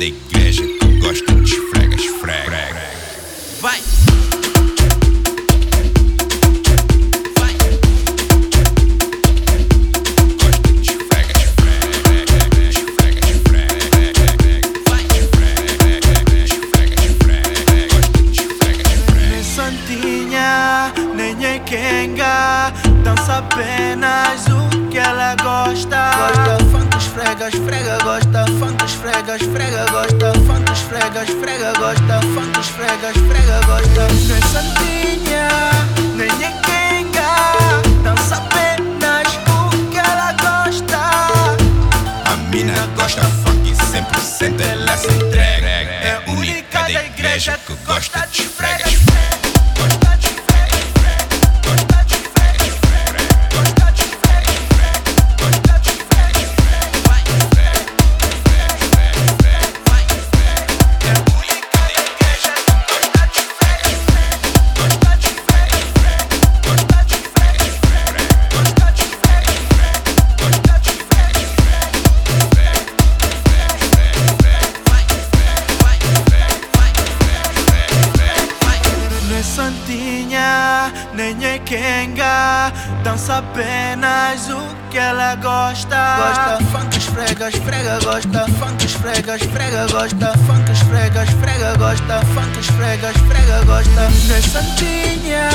da igreja que gosta de fregas, fregas. Vai! Santinha, apenas o que ela gosta. Gosta funk, esfrega, esfrega, gosta funk, esfrega, esfrega, gosta funk, esfrega, esfrega, gosta funk, esfrega, esfrega, gosta. Não é santinha, nem é quenga, dança apenas o que ela gosta. A mina gosta funk 100% ela se entrega. É única da igreja que gosta de esfrega. Santinha, nem é quenga Dança apenas o que ela gosta. Gosta. Funk, esfrega, esfrega, gosta. Funk, esfrega, esfrega, gosta. Funk, esfrega, esfrega, gosta. Funk, esfrega, esfrega, gosta. Não é santinha,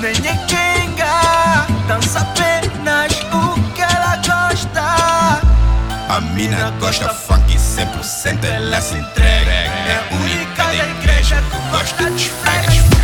nem é quenga Dança apenas o que ela gosta. A mina gosta funk 100% ela se entrega. É a única da igreja que gosta de esfrega.